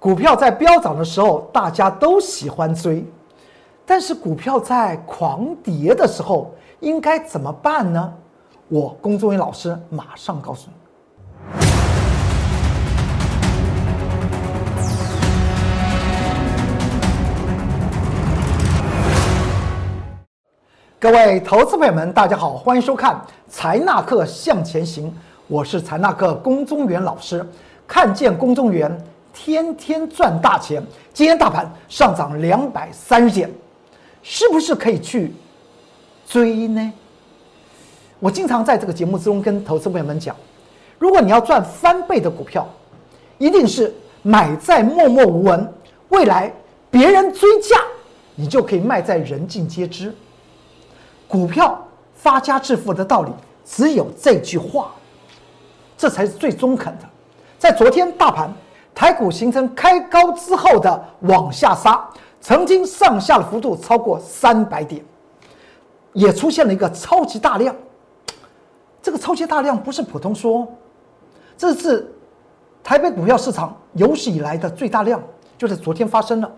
股票在飙涨的时候，大家都喜欢追，但是股票在狂跌的时候，应该怎么办呢？我龚宗云老师马上告诉你。各位投资朋友们，大家好，欢迎收看《财纳课向前行》，我是财纳课龚宗元老师。看见龚宗元，天天赚大钱。今天大盘上涨两百三十点，是不是可以去追呢？我经常在这个节目之中跟投资朋友们讲，如果你要赚翻倍的股票，一定是买在默默无闻，未来别人追价，你就可以卖在人尽皆知。股票发家致富的道理只有这句话，这才是最中肯的。在昨天大盘台股形成开高之后的往下杀，曾经上下的幅度超过三百点，也出现了一个超级大量。这个超级大量不是普通说，这是台北股票市场有史以来的最大量，就是昨天发生了，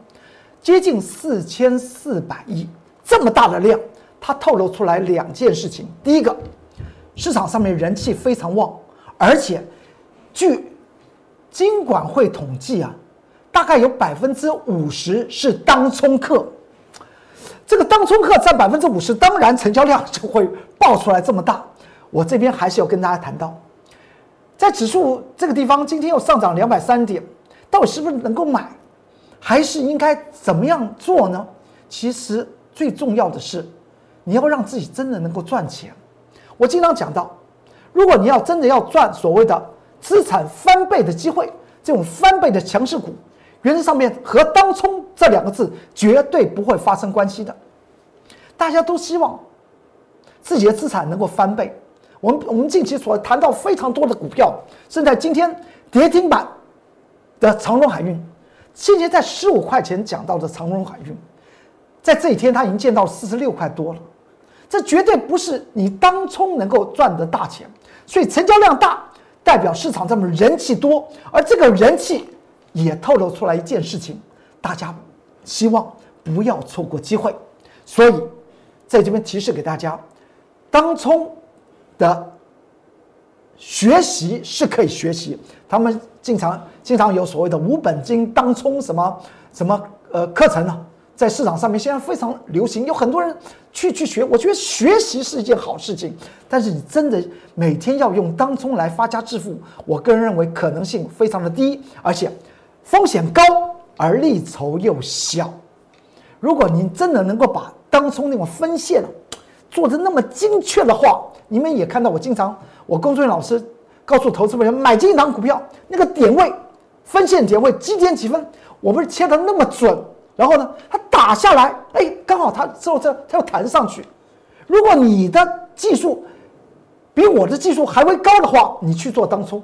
接近四千四百亿这么大的量。它透露出来两件事情：第一个，市场上面人气非常旺，而且据金管会统计啊，大概有百分之五十是当冲客。这个当冲客占百分之五十，当然成交量就会爆出来这么大。我这边还是要跟大家谈到，在指数这个地方，今天又上涨两百三点，到底是不是能够买，还是应该怎么样做呢？其实最重要的是。你要让自己真的能够赚钱。我经常讲到，如果你要真的要赚所谓的资产翻倍的机会，这种翻倍的强势股，原则上面和当冲这两个字绝对不会发生关系的。大家都希望自己的资产能够翻倍。我们我们近期所谈到非常多的股票，甚至今天跌停板的长荣海运，今天在十五块钱讲到的长荣海运。在这一天，它已经见到四十六块多了，这绝对不是你当冲能够赚的大钱。所以成交量大，代表市场上面人气多，而这个人气也透露出来一件事情：大家希望不要错过机会。所以在这边提示给大家，当冲的学习是可以学习，他们经常经常有所谓的无本金当冲什么什么呃课程呢？在市场上面现在非常流行，有很多人去去学。我觉得学习是一件好事情，但是你真的每天要用当冲来发家致富，我个人认为可能性非常的低，而且风险高而利筹又小。如果您真的能够把当冲那种分线做的那么精确的话，你们也看到我经常我工作人员老师告诉投资人买进一档股票，那个点位分线点位几点几分，我不是切的那么准。然后呢，它打下来，哎，刚好它之后这它又弹上去。如果你的技术比我的技术还会高的话，你去做当冲。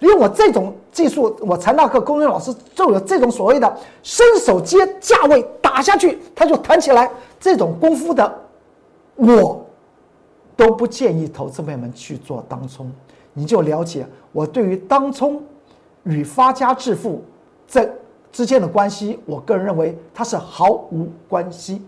因为我这种技术，我财纳课工人老师就有这种所谓的伸手接价位打下去，它就弹起来这种功夫的，我都不建议投资朋友们去做当冲。你就了解我对于当冲与发家致富这。之间的关系，我个人认为它是毫无关系。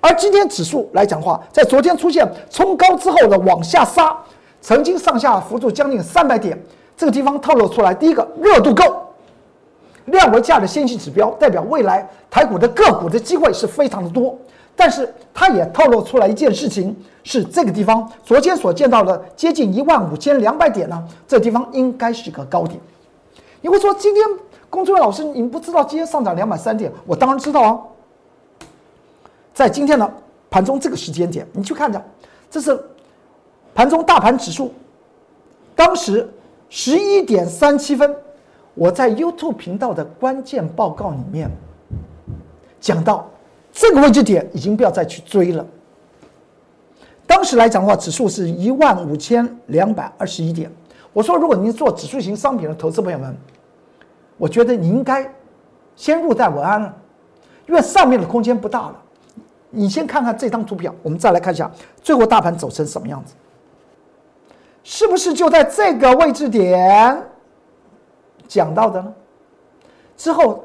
而今天指数来讲话，在昨天出现冲高之后的往下杀，曾经上下幅度将近三百点，这个地方透露出来，第一个热度够，量为价的先行指标，代表未来台股的个股的机会是非常的多。但是它也透露出来一件事情，是这个地方昨天所见到的接近一万五千两百点呢，这地方应该是个高点。你会说今天？龚作伟老师，你不知道今天上涨两百三点？我当然知道啊。在今天的盘中这个时间点，你去看着，这是盘中大盘指数，当时十一点三七分，我在 YouTube 频道的关键报告里面讲到，这个位置点已经不要再去追了。当时来讲的话，指数是一万五千两百二十一点。我说，如果您做指数型商品的投资朋友们。我觉得你应该先入袋为安了，因为上面的空间不大了。你先看看这张图表，我们再来看一下最后大盘走成什么样子，是不是就在这个位置点讲到的呢？之后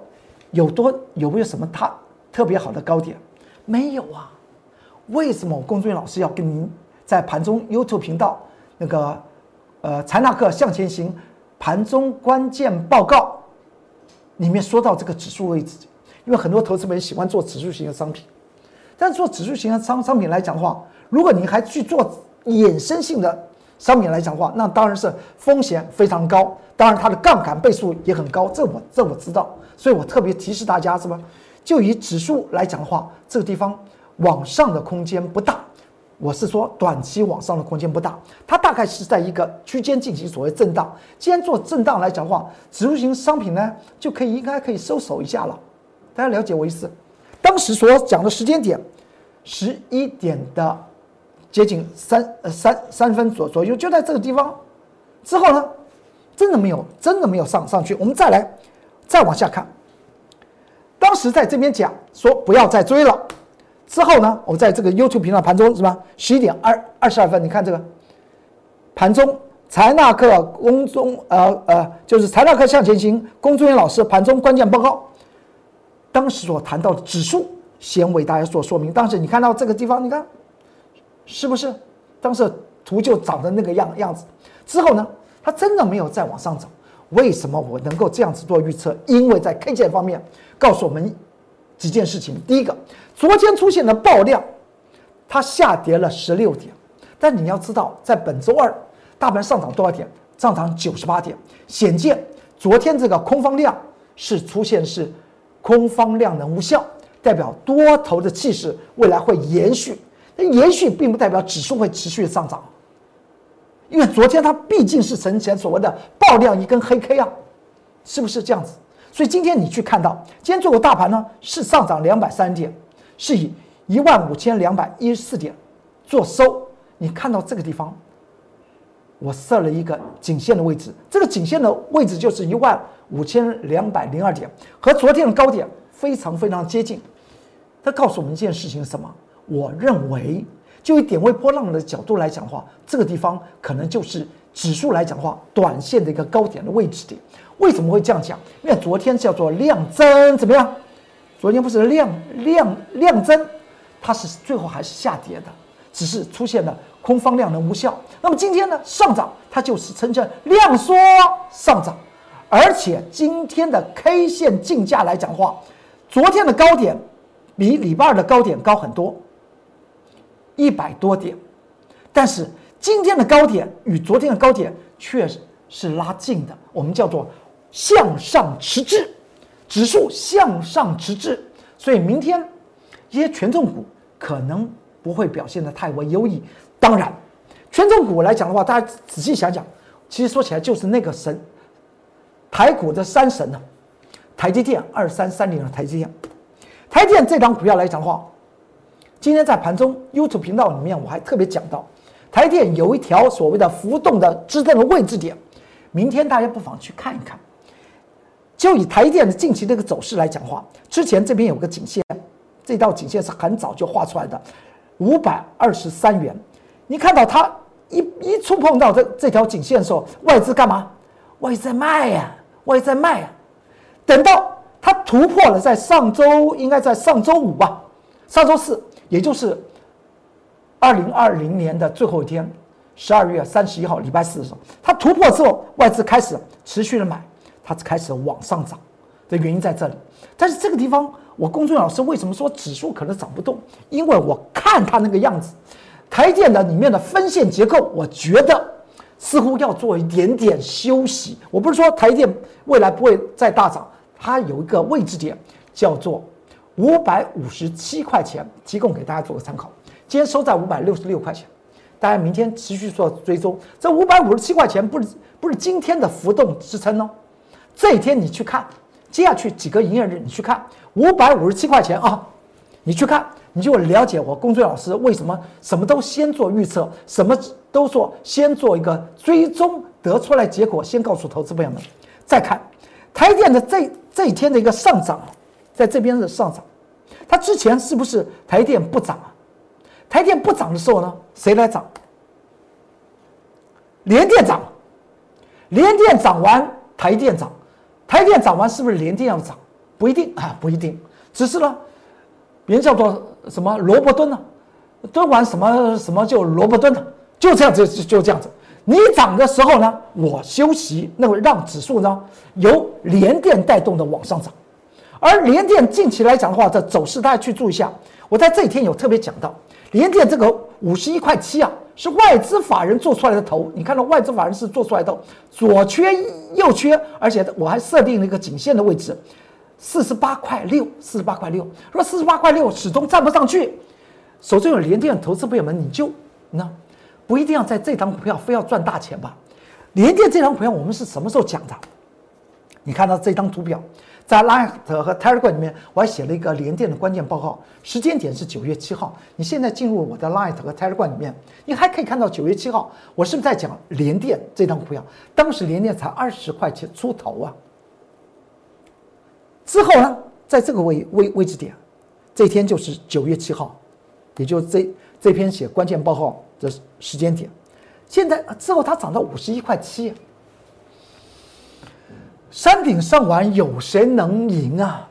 有多有没有什么它特别好的高点？没有啊。为什么我龚俊老师要跟您在盘中 YouTube 频道那个呃财纳克向前行盘中关键报告里面说到这个指数位置？因为很多投资人喜欢做指数型的商品，但做指数型的商商品来讲的话，如果你还去做衍生性的商品来讲的话，那当然是风险非常高，当然它的杠杆倍数也很高，这我这我知道，所以我特别提示大家，是吧？就以指数来讲的话，这个地方往上的空间不大，我是说短期往上的空间不大，它大概是在一个区间进行所谓震荡。既然做震荡来讲的话，指数型商品呢就可以应该可以收手一下了。大家了解我意思？当时所讲的时间点，十一点的接近三呃三三分左左右，就在这个地方。之后呢，真的没有，真的没有上上去。我们再来再往下看，当时在这边讲说不要再追了。之后呢，我在这个 YouTube 频道盘中是吧？十一点二二十二分，你看这个盘中财纳克公中呃呃，就是财纳克向前行龚中元老师盘中关键报告。当时所谈到的指数，先为大家做说明。当时你看到这个地方，你看是不是？当时图就长得那个样样子。之后呢，它真的没有再往上走。为什么我能够这样子做预测？因为在 K 线方面告诉我们几件事情。第一个，昨天出现的爆量，它下跌了十六点。但你要知道，在本周二，大盘上涨多少点？上涨九十八点。显见昨天这个空方量是出现是。空方量能无效，代表多头的气势未来会延续。那延续并不代表指数会持续上涨，因为昨天它毕竟是呈现所谓的爆量一根黑 K 啊，是不是这样子？所以今天你去看到，今天做个大盘呢是上涨两百三点，是以一万五千两百一十四点做收。你看到这个地方，我设了一个颈线的位置，这个颈线的位置就是一万。五千两百零二点和昨天的高点非常非常接近，它告诉我们一件事情是什么？我认为，就以点位波浪的角度来讲的话，这个地方可能就是指数来讲的话，短线的一个高点的位置点。为什么会这样讲？因为昨天叫做量增，怎么样？昨天不是量量量增，它是最后还是下跌的，只是出现了空方量能无效。那么今天呢，上涨它就是呈现量缩上涨。而且今天的 K 线竞价来讲话，昨天的高点比礼拜二的高点高很多，一百多点，但是今天的高点与昨天的高点却是拉近的，我们叫做向上持滞，指数向上持滞，所以明天一些权重股可能不会表现的太为优异。当然，权重股来讲的话，大家仔细想想，其实说起来就是那个神。台股的三神呢，台积电二三三零的台积电，台电这张股票来讲的话，今天在盘中 YouTube 频道里面我还特别讲到，台电有一条所谓的浮动的支撑的位置点，明天大家不妨去看一看。就以台电的近期这个走势来讲话，之前这边有个颈线，这道颈线是很早就画出来的，五百二十三元，你看到它一一触碰到这这条颈线的时候，外资干嘛？外资在卖呀。外资在卖啊，等到它突破了，在上周应该在上周五吧，上周四，也就是二零二零年的最后一天，十二月三十一号礼拜四的时候，它突破之后，外资开始持续的买，它开始往上涨的原因在这里。但是这个地方，我公众老师为什么说指数可能涨不动？因为我看它那个样子，台电的里面的分线结构，我觉得。似乎要做一点点休息。我不是说台电未来不会再大涨，它有一个位置点叫做五百五十七块钱，提供给大家做个参考。今天收在五百六十六块钱，大家明天持续做追踪。这五百五十七块钱不是不是今天的浮动支撑哦，这一天你去看，接下去几个营业日你去看五百五十七块钱啊，你去看。你就了解我工作老师为什么什么都先做预测，什么都做先做一个追踪，得出来结果先告诉投资朋友们。再看台电的这这一天的一个上涨，在这边的上涨，它之前是不是台电不涨啊？台电不涨的时候呢，谁来涨？联电涨，联电涨完，台电涨，台电涨完是不是联电要涨？不一定 啊，不一定。只是呢，别人叫做什么萝卜蹲呢？蹲完什么什么就萝卜蹲了，就这样子就就这样子。你涨的时候呢，我休息，那么让指数呢由联电带动的往上涨。而联电近期来讲的话，这走势大家去注意一下。我在这一天有特别讲到，联电这个五十一块七啊，是外资法人做出来的头。你看到外资法人是做出来的左缺右缺，而且我还设定了一个颈线的位置，四十八块六，四十八块六。说四十八块六始终站不上去，手中有联电投资朋友们，你就那不一定要在这张股票非要赚大钱吧？联电这张股票我们是什么时候讲的？你看到这张图表。在 Light 和 Telegram 里面，我还写了一个联电的关键报告，时间点是九月七号。你现在进入我的 Light 和 Telegram 里面，你还可以看到九月七号，我是不是在讲联电这张股票？当时联电才二十块钱出头啊。之后呢，在这个位位位置点，这天就是九月七号，也就这这篇写关键报告的时间点。现在之后它涨到五十一块七。山顶上玩，有谁能赢啊？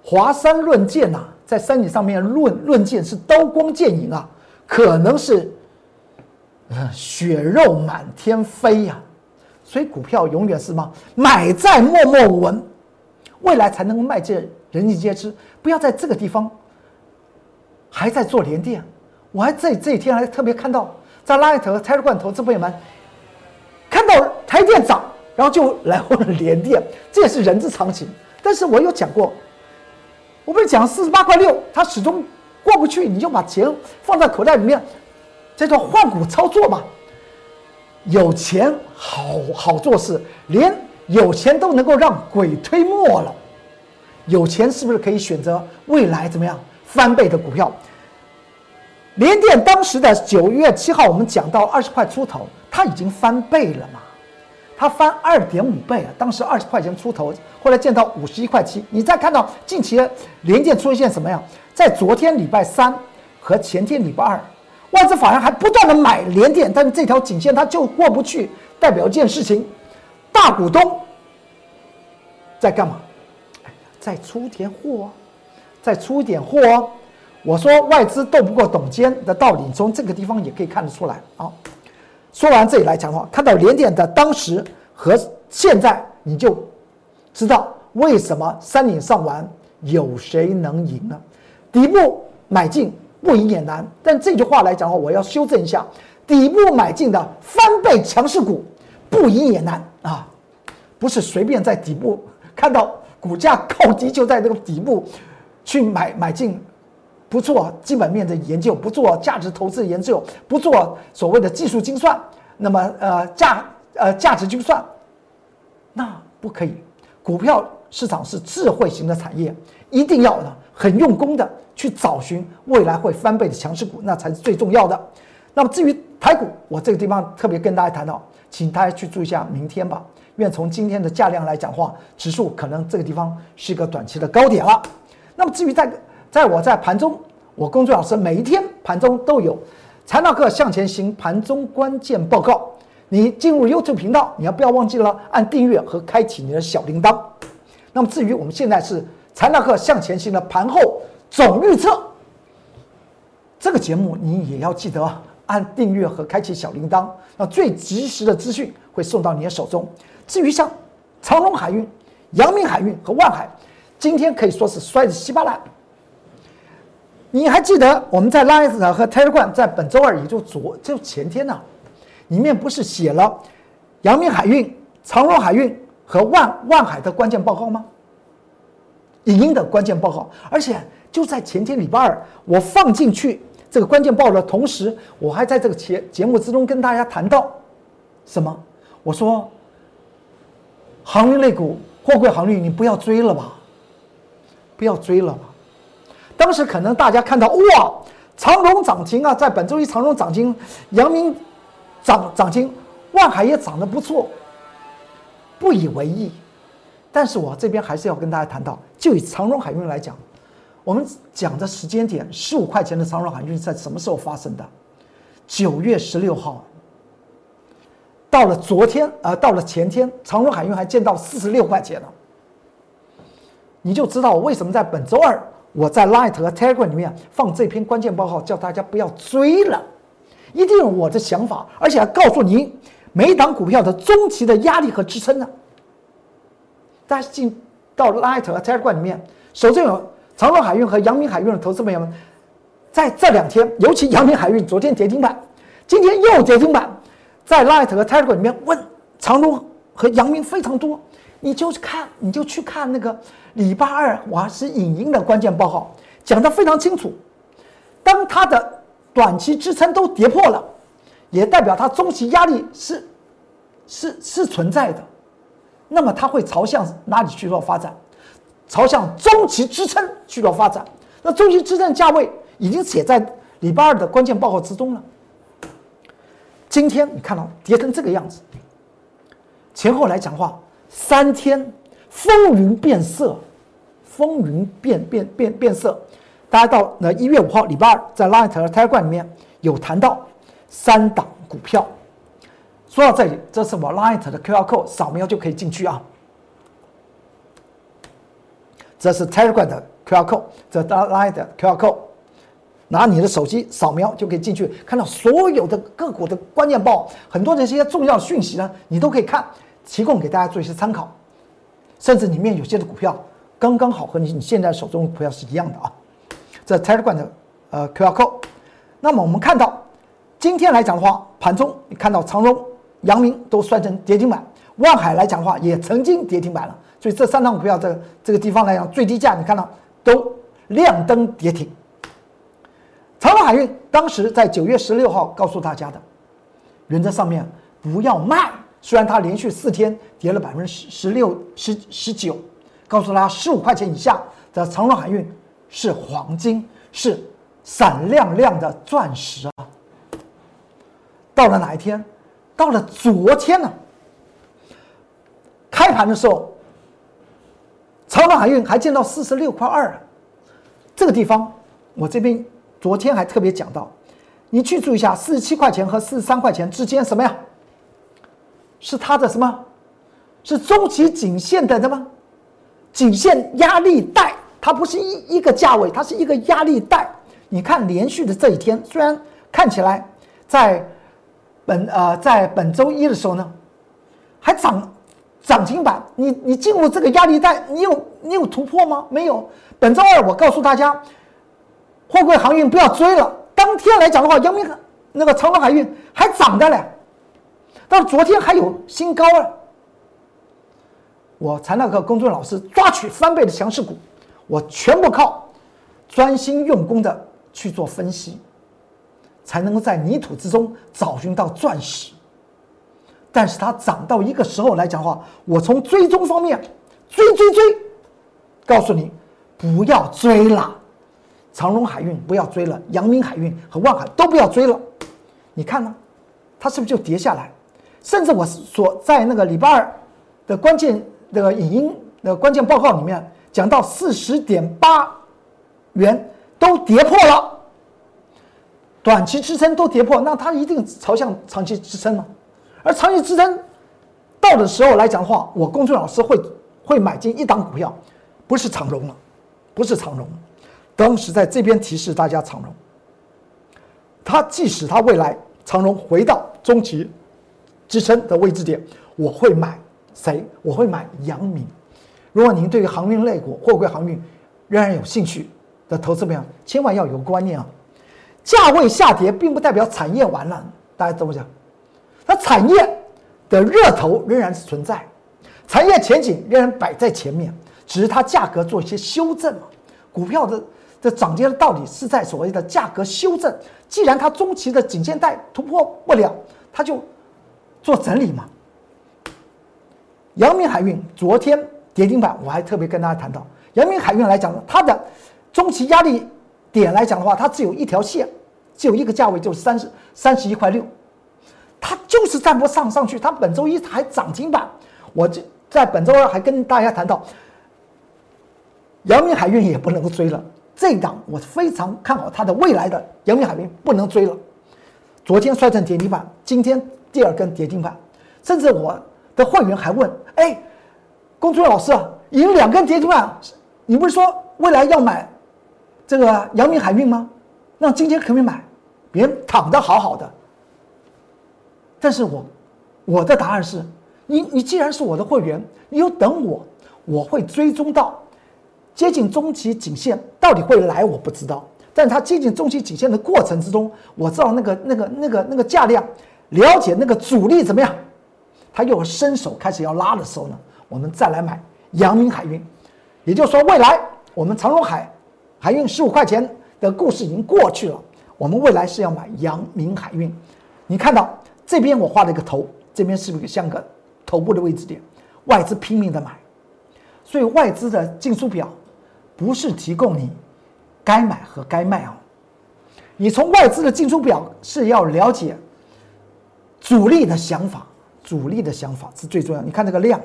华山论剑呐，在山顶上面论论剑是刀光剑影啊，可能是血肉满天飞呀。所以股票永远是什么？买在默默无闻，未来才能够迈进人尽皆知。不要在这个地方还在做连电。我还在这几天还特别看到，在拉一头拆罐投资朋友们看到台电涨。然后就来问了联电，这也是人之常情。但是我有讲过，我不是讲四十八块六，它始终过不去，你就把钱放在口袋里面，这叫换股操作嘛。有钱好好做事，连有钱都能够让鬼推磨了。有钱是不是可以选择未来怎么样翻倍的股票？联电当时的九月七号，我们讲到二十块出头，它已经翻倍了嘛。它翻二点五倍啊！当时二十块钱出头，后来见到五十一块七。你再看到近期的连电出现什么呀？在昨天礼拜三和前天礼拜二，外资法人还不断的买连电，但是这条颈线它就过不去，代表一件事情：大股东在干嘛？在出点货，再出点货。我说外资斗不过董监的道理，从这个地方也可以看得出来啊。说完这里来讲的话，看到连点的当时和现在，你就知道为什么山顶上玩有谁能赢呢？底部买进不赢也难。但这句话来讲的话，我要修正一下：底部买进的翻倍强势股不赢也难啊，不是随便在底部看到股价 靠低就在这个底部去买买进。不做基本面的研究，不做价值投资研究，不做所谓的技术精算，那么呃价呃价值精算，那不可以。股票市场是智慧型的产业，一定要呢很用功的去找寻未来会翻倍的强势股，那才是最重要的。那么至于台股，我这个地方特别跟大家谈到，请大家去注意一下明天吧。因为从今天的价量来讲话，指数可能这个地方是一个短期的高点了。那么至于在在我在盘中，我工作老师每一天盘中都有财纳克向前行盘中关键报告。你进入 YouTube 频道，你要不要忘记了按订阅和开启你的小铃铛？那么至于我们现在是财纳克向前行的盘后总预测，这个节目你也要记得按订阅和开启小铃铛，那最及时的资讯会送到你的手中。至于像长隆海运、阳明海运和万海。今天可以说是摔得稀巴烂。你还记得我们在 Line 和 Telegram 在本周二，也就昨就前天呢，里面不是写了阳明海运、长荣海运和万万海的关键报告吗？影音的关键报告，而且就在前天礼拜二，我放进去这个关键报的同时，我还在这个节节目之中跟大家谈到什么？我说航运类股、货柜航运，你不要追了吧。不要追了吧。当时可能大家看到哇，长隆涨停啊，在本周一长隆涨停，阳明涨涨停，万海也涨得不错，不以为意。但是我这边还是要跟大家谈到，就以长荣海运来讲，我们讲的时间点，十五块钱的长荣海运在什么时候发生的？九月十六号。到了昨天啊，到了前天，长荣海运还见到四十六块钱了。你就知道我为什么在本周二我在 Light 和 Telegram 里面放这篇关键报告，叫大家不要追了，一定有我的想法，而且还告诉您每档股票的中期的压力和支撑呢。大家进到 Light 和 Telegram 里面，首先有长荣海运和阳明海运的投资朋友们，在这两天，尤其阳明海运昨天跌停板，今天又跌停板，在 Light 和 Telegram 里面问长荣和阳明非常多。你就看，你就去看那个礼拜二我是影音的关键报告，讲的非常清楚。当它的短期支撑都跌破了，也代表它中期压力是是是存在的。那么它会朝向哪里去做发展？朝向中期支撑去做发展。那中期支撑价位已经写在礼拜二的关键报告之中了。今天你看到跌成这个样子，前后来讲话。三天风云变色，风云变变变变色。大家到那一月五号礼拜二，在 Light 和 Telegram 里面有谈到三档股票。说到这里，这是我 Light 的 QR code，扫描就可以进去啊。这是 Telegram 的 QR code，这 Light 的 QR code，拿你的手机扫描就可以进去，看到所有的个股的关键报，很多这些重要讯息呢，你都可以看。提供给大家做一些参考，甚至里面有些的股票刚刚好和你你现在手中的股票是一样的啊。这 Telegram 的呃 QR code。那么我们看到今天来讲的话，盘中你看到长荣、阳明都算成跌停板，万海来讲的话也曾经跌停板了。所以这三档股票在这个地方来讲，最低价你看到都亮灯跌停。长荣海运当时在九月十六号告诉大家的，原则上面不要卖。虽然它连续四天跌了百分之十十六十十九，告诉他十五块钱以下的长荣海运是黄金，是闪亮亮的钻石啊！到了哪一天？到了昨天呢？开盘的时候，长荣海运还见到四十六块二，这个地方我这边昨天还特别讲到，你去注意一下，四十七块钱和四十三块钱之间什么呀？是它的什么？是中期颈线的什么？颈线压力带，它不是一一个价位，它是一个压力带。你看连续的这一天，虽然看起来在本呃在本周一的时候呢，还涨涨停板，你你进入这个压力带，你有你有突破吗？没有。本周二我告诉大家，货柜航运不要追了。当天来讲的话，阳明那个长荣海运还涨的嘞。到昨天还有新高啊，我才那个公众老师抓取翻倍的强势股，我全部靠专心用功的去做分析，才能够在泥土之中找寻到钻石。但是它涨到一个时候来讲的话，我从追踪方面追追追，告诉你不要追了，长荣海运不要追了，阳明海运和万海都不要追了。你看呢，它是不是就跌下来？甚至我所在那个礼拜二的关键的影音的关键报告里面讲到四十点八元都跌破了，短期支撑都跌破，那它一定朝向长期支撑了。而长期支撑到的时候来讲的话，我公孙老师会会买进一档股票，不是长荣了，不是长荣。当时在这边提示大家长荣，它即使它未来长荣回到中期。支撑的位置点，我会买谁？我会买阳明。如果您对于航运类股、货柜航运仍然有兴趣的投资朋友，千万要有观念啊！价位下跌并不代表产业完了，大家懂不懂？它产业的热头仍然是存在，产业前景仍然摆在前面，只是它价格做一些修正嘛。股票的的涨跌的道理是在所谓的价格修正。既然它中期的颈线带突破不了，它就。做整理嘛。阳明海运昨天跌停板，我还特别跟大家谈到，阳明海运来讲，它的中期压力点来讲的话，它只有一条线，只有一个价位，就是三十三十一块六，它就是站不上上去。它本周一还涨停板，我就在本周二还跟大家谈到，阳明海运也不能够追了，这一档我非常看好它的未来的阳明海运不能追了。昨天摔成跌停板，今天。第二根跌停板，甚至我的会员还问：“哎，公孙老师，赢两根跌停板你不是说未来要买这个阳明海运吗？那今天可不可以买？别人躺得好好的。但是我我的答案是，你你既然是我的会员，你又等我，我会追踪到接近中期颈线，到底会来我不知道。但它接近中期颈线的过程之中，我知道那个那个那个那个价量，了解那个主力怎么样，他又伸手开始要拉的时候呢，我们再来买阳明海运。也就是说，未来我们长荣海海运十五块钱的故事已经过去了，我们未来是要买阳明海运。你看到这边我画了一个头，这边是不是像个头部的位置点？外资拼命的买，所以外资的进出表不是提供你。该买和该卖啊！你从外资的进出表是要了解主力的想法，主力的想法是最重要。你看这个量，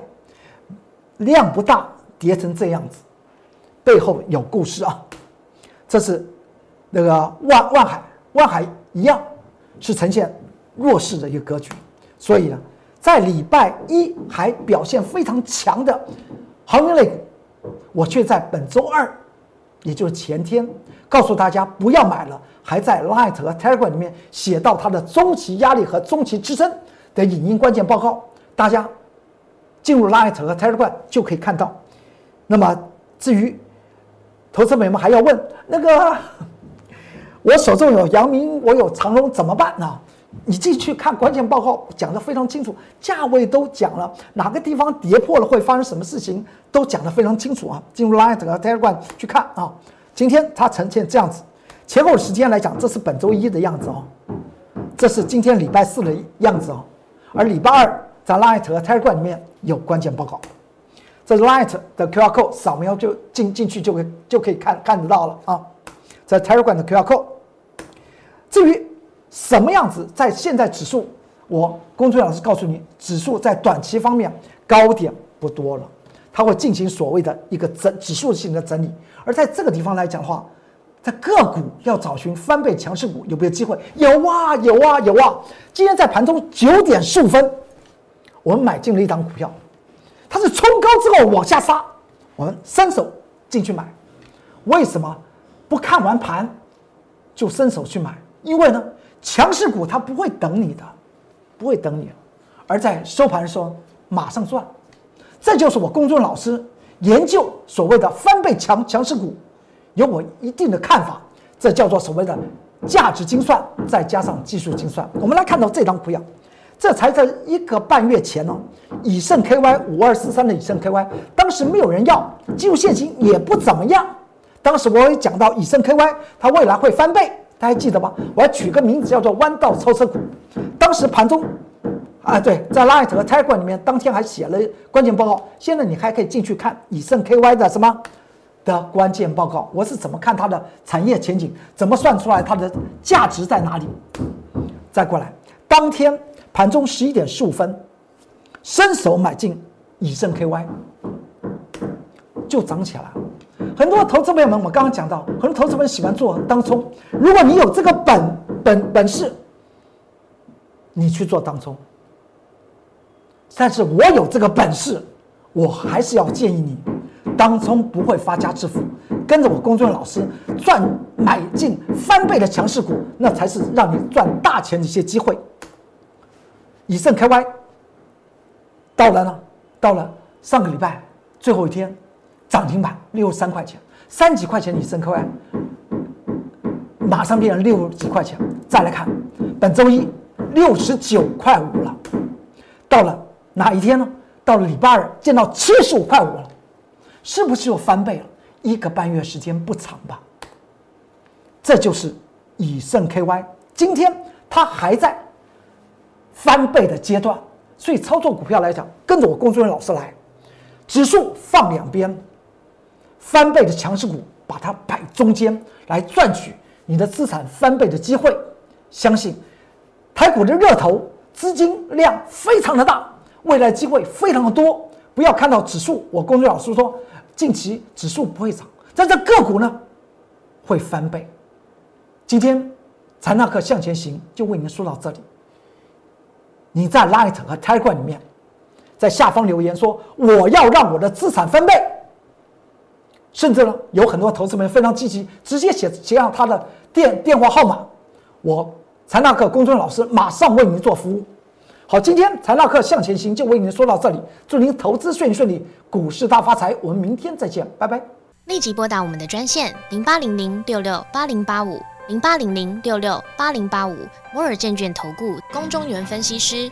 量不大，跌成这样子，背后有故事啊！这是那个万万海，万海一样是呈现弱势的一个格局。所以呢，在礼拜一还表现非常强的航运类股，我却在本周二。也就是前天告诉大家不要买了，还在 Light 和 Telegram 里面写到它的中期压力和中期支撑的影音关键报告，大家进入 Light 和 Telegram 就可以看到。那么至于投资朋友们还要问那个，我手中有阳明，我有长隆怎么办呢？你自己去看关键报告，讲得非常清楚，价位都讲了，哪个地方跌破了会发生什么事情，都讲得非常清楚啊。进入 Light 和 Telegram 去看啊。今天它呈现这样子，前后时间来讲，这是本周一的样子哦，这是今天礼拜四的样子哦。而礼拜二在 Light 和 Telegram 里面有关键报告，这 Light 的 QR code 扫描就进进去就可就可以看看得到了啊。在 Telegram 的 QR code，至于。什么样子？在现在指数，我工作老师告诉你，指数在短期方面高点不多了，它会进行所谓的一个整指数性的整理。而在这个地方来讲的话，在个股要找寻翻倍强势股有没有机会？有啊，有啊，有啊！今天在盘中九点十五分，我们买进了一档股票，它是冲高之后往下杀，我们伸手进去买。为什么不看完盘就伸手去买？因为呢？强势股它不会等你的，不会等你，而在收盘的时候马上赚，这就是我公众老师研究所谓的翻倍强强势股，有我一定的看法，这叫做所谓的价值精算，再加上技术精算。我们来看到这张图样，这才在一个半月前呢，以盛 KY 五二四三的以盛 KY，当时没有人要，技术线型也不怎么样，当时我也讲到以盛 KY 它未来会翻倍。大家记得吗？我要取个名字叫做“弯道超车股”。当时盘中，啊，对，在 Light 和 table 里面，当天还写了关键报告。现在你还可以进去看以盛 KY 的什么的关键报告。我是怎么看它的产业前景？怎么算出来它的价值在哪里？再过来，当天盘中十一点十五分，伸手买进以盛 KY，就涨起来了。很多投资朋友们，我刚刚讲到，很多投资朋友喜欢做当冲。如果你有这个本本本事，你去做当冲。但是我有这个本事，我还是要建议你，当冲不会发家致富，跟着我公众老师赚买进翻倍的强势股，那才是让你赚大钱的一些机会。以盛开 Y 到了呢，到了上个礼拜最后一天。涨停板六十三块钱，三几块钱以升 KY，马上变成六几块钱。再来看，本周一六十九块五了，到了哪一天呢？到了礼拜二见到七十五块五了，是不是又翻倍了？一个半月时间不长吧？这就是以盛 KY，今天它还在翻倍的阶段，所以操作股票来讲，跟着我工作人员老师来，指数放两边。翻倍的强势股，把它摆中间来赚取你的资产翻倍的机会。相信台股的热头资金量非常的大，未来机会非常的多。不要看到指数，我公众老师说近期指数不会涨，但这个股呢会翻倍。今天财纳克向前行就为您说到这里。你在 Light 和 Tiger 里面，在下方留言说我要让我的资产翻倍。甚至呢，有很多投资人非常积极，直接写写上他的电电话号码，我财纳克公众老师马上为您做服务。好，今天财纳克向前行就为您说到这里，祝您投资顺利顺利，股市大发财。我们明天再见，拜拜。立即拨打我们的专线零八零零六六八零八五零八零零六六八零八五摩尔证券投顾龚中原分析师。